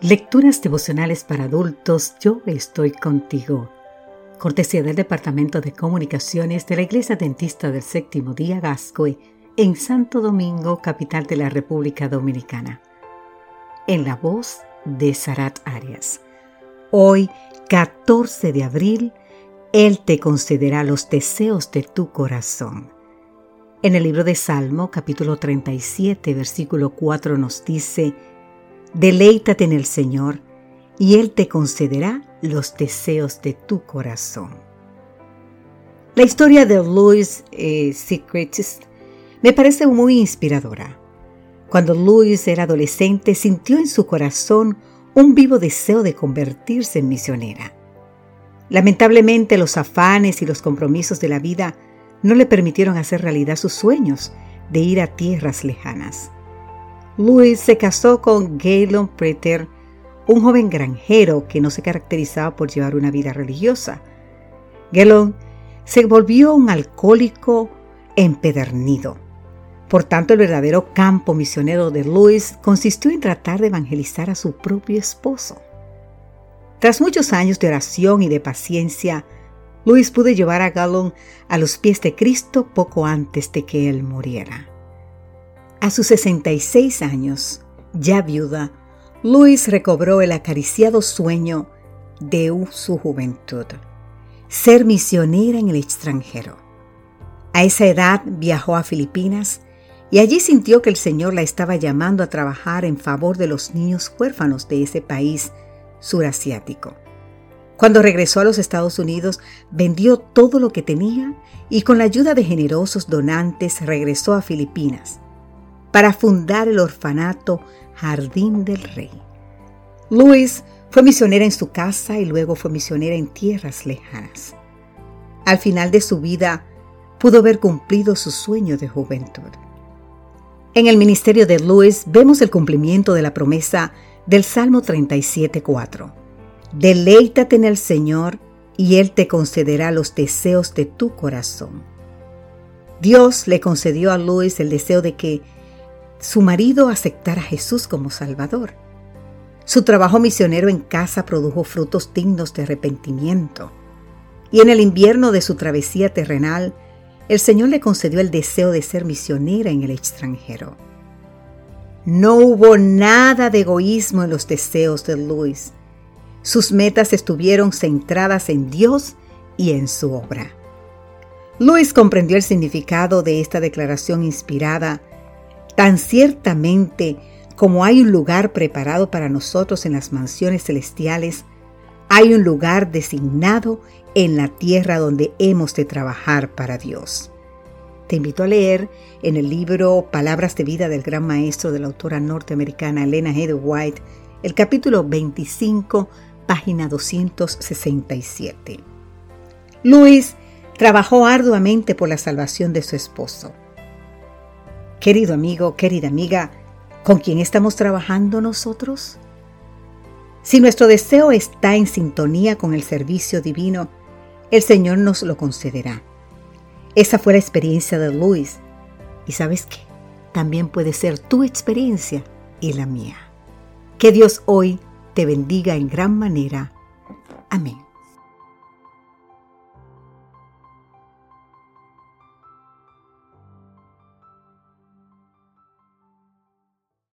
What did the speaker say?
Lecturas devocionales para adultos, yo estoy contigo. Cortesía del Departamento de Comunicaciones de la Iglesia Dentista del Séptimo Día Gascoe en Santo Domingo, capital de la República Dominicana. En la voz de Sarat Arias. Hoy, 14 de abril, Él te concederá los deseos de tu corazón. En el libro de Salmo, capítulo 37, versículo 4 nos dice, Deleítate en el Señor, y Él te concederá los deseos de tu corazón. La historia de Louis eh, me parece muy inspiradora. Cuando Louis era adolescente, sintió en su corazón un vivo deseo de convertirse en misionera. Lamentablemente, los afanes y los compromisos de la vida no le permitieron hacer realidad sus sueños de ir a tierras lejanas. Louis se casó con Galen Preter, un joven granjero que no se caracterizaba por llevar una vida religiosa. Galen se volvió un alcohólico empedernido. Por tanto, el verdadero campo misionero de Louis consistió en tratar de evangelizar a su propio esposo. Tras muchos años de oración y de paciencia, Louis pudo llevar a Gallon a los pies de Cristo poco antes de que él muriera. A sus 66 años, ya viuda, Luis recobró el acariciado sueño de su juventud, ser misionera en el extranjero. A esa edad viajó a Filipinas y allí sintió que el Señor la estaba llamando a trabajar en favor de los niños huérfanos de ese país surasiático. Cuando regresó a los Estados Unidos, vendió todo lo que tenía y con la ayuda de generosos donantes regresó a Filipinas para fundar el orfanato Jardín del Rey. Luis fue misionera en su casa y luego fue misionera en tierras lejanas. Al final de su vida pudo ver cumplido su sueño de juventud. En el ministerio de Luis vemos el cumplimiento de la promesa del Salmo 37.4. Deleítate en el Señor y Él te concederá los deseos de tu corazón. Dios le concedió a Luis el deseo de que su marido aceptara a Jesús como Salvador. Su trabajo misionero en casa produjo frutos dignos de arrepentimiento. Y en el invierno de su travesía terrenal, el Señor le concedió el deseo de ser misionera en el extranjero. No hubo nada de egoísmo en los deseos de Luis. Sus metas estuvieron centradas en Dios y en su obra. Luis comprendió el significado de esta declaración inspirada Tan ciertamente como hay un lugar preparado para nosotros en las mansiones celestiales, hay un lugar designado en la tierra donde hemos de trabajar para Dios. Te invito a leer en el libro Palabras de vida del gran maestro de la autora norteamericana Elena Heather White, el capítulo 25, página 267. Luis trabajó arduamente por la salvación de su esposo. Querido amigo, querida amiga, ¿con quién estamos trabajando nosotros? Si nuestro deseo está en sintonía con el servicio divino, el Señor nos lo concederá. Esa fue la experiencia de Luis. Y sabes qué, también puede ser tu experiencia y la mía. Que Dios hoy te bendiga en gran manera